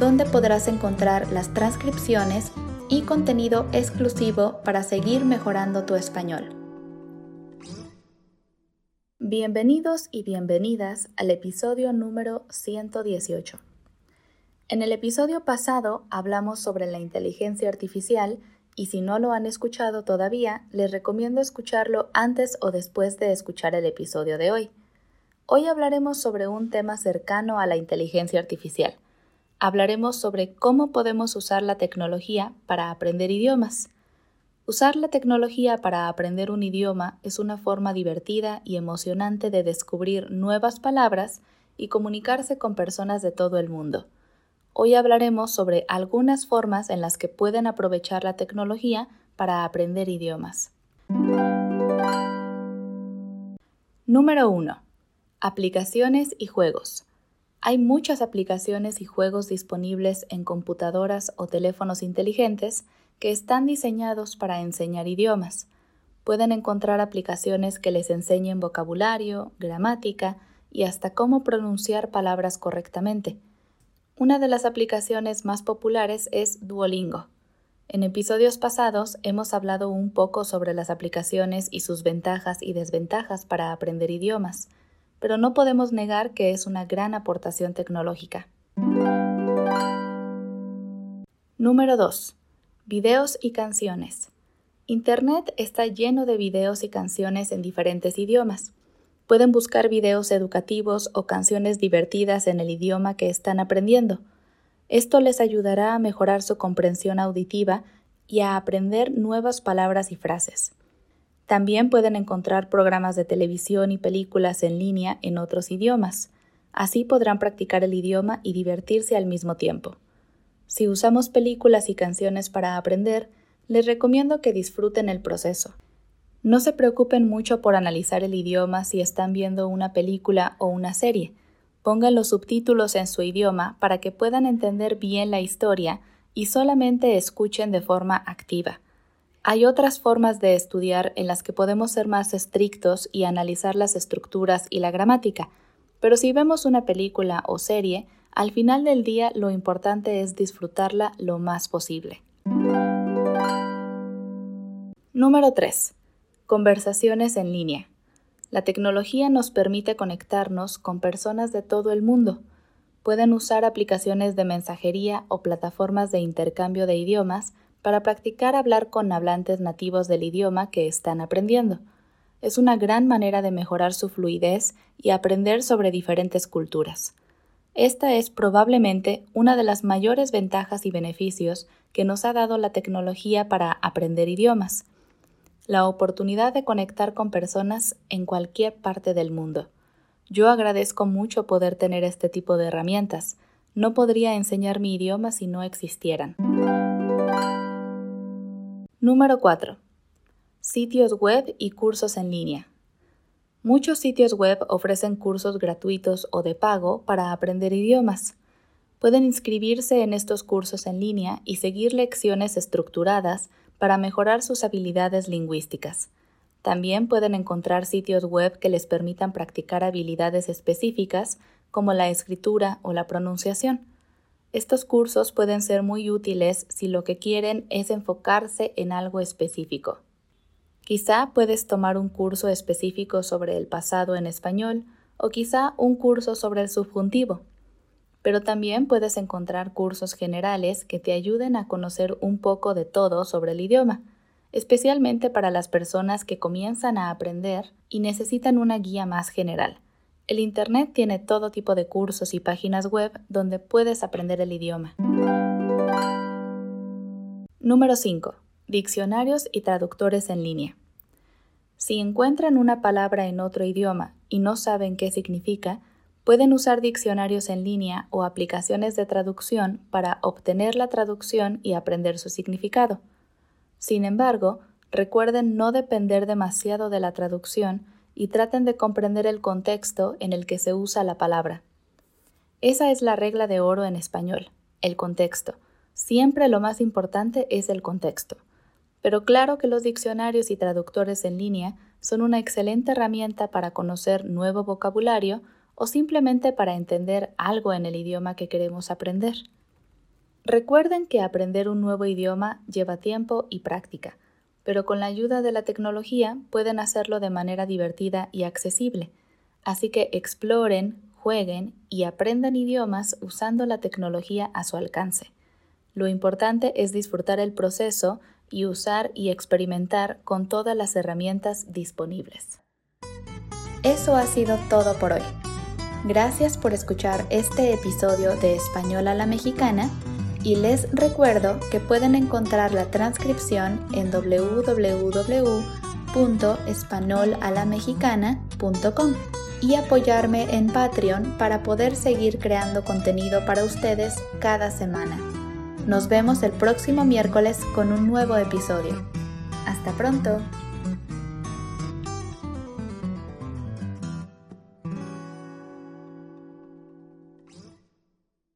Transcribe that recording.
donde podrás encontrar las transcripciones y contenido exclusivo para seguir mejorando tu español. Bienvenidos y bienvenidas al episodio número 118. En el episodio pasado hablamos sobre la inteligencia artificial y si no lo han escuchado todavía, les recomiendo escucharlo antes o después de escuchar el episodio de hoy. Hoy hablaremos sobre un tema cercano a la inteligencia artificial – hablaremos sobre cómo podemos usar la tecnología para aprender idiomas. Usar la tecnología para aprender un idioma es una forma divertida y emocionante de descubrir nuevas palabras y comunicarse con personas de todo el mundo. Hoy hablaremos sobre algunas formas en las que pueden aprovechar la tecnología para aprender idiomas. Número 1. Aplicaciones y juegos. Hay muchas aplicaciones y juegos disponibles en computadoras o teléfonos inteligentes que están diseñados para enseñar idiomas. Pueden encontrar aplicaciones que les enseñen vocabulario, gramática y hasta cómo pronunciar palabras correctamente. Una de las aplicaciones más populares es Duolingo. En episodios pasados hemos hablado un poco sobre las aplicaciones y sus ventajas y desventajas para aprender idiomas pero no podemos negar que es una gran aportación tecnológica. Número 2. Videos y canciones. Internet está lleno de videos y canciones en diferentes idiomas. Pueden buscar videos educativos o canciones divertidas en el idioma que están aprendiendo. Esto les ayudará a mejorar su comprensión auditiva y a aprender nuevas palabras y frases. También pueden encontrar programas de televisión y películas en línea en otros idiomas. Así podrán practicar el idioma y divertirse al mismo tiempo. Si usamos películas y canciones para aprender, les recomiendo que disfruten el proceso. No se preocupen mucho por analizar el idioma si están viendo una película o una serie. Pongan los subtítulos en su idioma para que puedan entender bien la historia y solamente escuchen de forma activa. Hay otras formas de estudiar en las que podemos ser más estrictos y analizar las estructuras y la gramática, pero si vemos una película o serie, al final del día lo importante es disfrutarla lo más posible. Número 3. Conversaciones en línea. La tecnología nos permite conectarnos con personas de todo el mundo. Pueden usar aplicaciones de mensajería o plataformas de intercambio de idiomas para practicar hablar con hablantes nativos del idioma que están aprendiendo. Es una gran manera de mejorar su fluidez y aprender sobre diferentes culturas. Esta es probablemente una de las mayores ventajas y beneficios que nos ha dado la tecnología para aprender idiomas, la oportunidad de conectar con personas en cualquier parte del mundo. Yo agradezco mucho poder tener este tipo de herramientas. No podría enseñar mi idioma si no existieran. Número 4. Sitios web y cursos en línea. Muchos sitios web ofrecen cursos gratuitos o de pago para aprender idiomas. Pueden inscribirse en estos cursos en línea y seguir lecciones estructuradas para mejorar sus habilidades lingüísticas. También pueden encontrar sitios web que les permitan practicar habilidades específicas como la escritura o la pronunciación. Estos cursos pueden ser muy útiles si lo que quieren es enfocarse en algo específico. Quizá puedes tomar un curso específico sobre el pasado en español o quizá un curso sobre el subjuntivo. Pero también puedes encontrar cursos generales que te ayuden a conocer un poco de todo sobre el idioma, especialmente para las personas que comienzan a aprender y necesitan una guía más general. El Internet tiene todo tipo de cursos y páginas web donde puedes aprender el idioma. Número 5. Diccionarios y traductores en línea. Si encuentran una palabra en otro idioma y no saben qué significa, Pueden usar diccionarios en línea o aplicaciones de traducción para obtener la traducción y aprender su significado. Sin embargo, recuerden no depender demasiado de la traducción y traten de comprender el contexto en el que se usa la palabra. Esa es la regla de oro en español, el contexto. Siempre lo más importante es el contexto. Pero claro que los diccionarios y traductores en línea son una excelente herramienta para conocer nuevo vocabulario o simplemente para entender algo en el idioma que queremos aprender. Recuerden que aprender un nuevo idioma lleva tiempo y práctica, pero con la ayuda de la tecnología pueden hacerlo de manera divertida y accesible. Así que exploren, jueguen y aprendan idiomas usando la tecnología a su alcance. Lo importante es disfrutar el proceso y usar y experimentar con todas las herramientas disponibles. Eso ha sido todo por hoy. Gracias por escuchar este episodio de Español a la Mexicana y les recuerdo que pueden encontrar la transcripción en www.españolalamexicana.com y apoyarme en Patreon para poder seguir creando contenido para ustedes cada semana. Nos vemos el próximo miércoles con un nuevo episodio. Hasta pronto.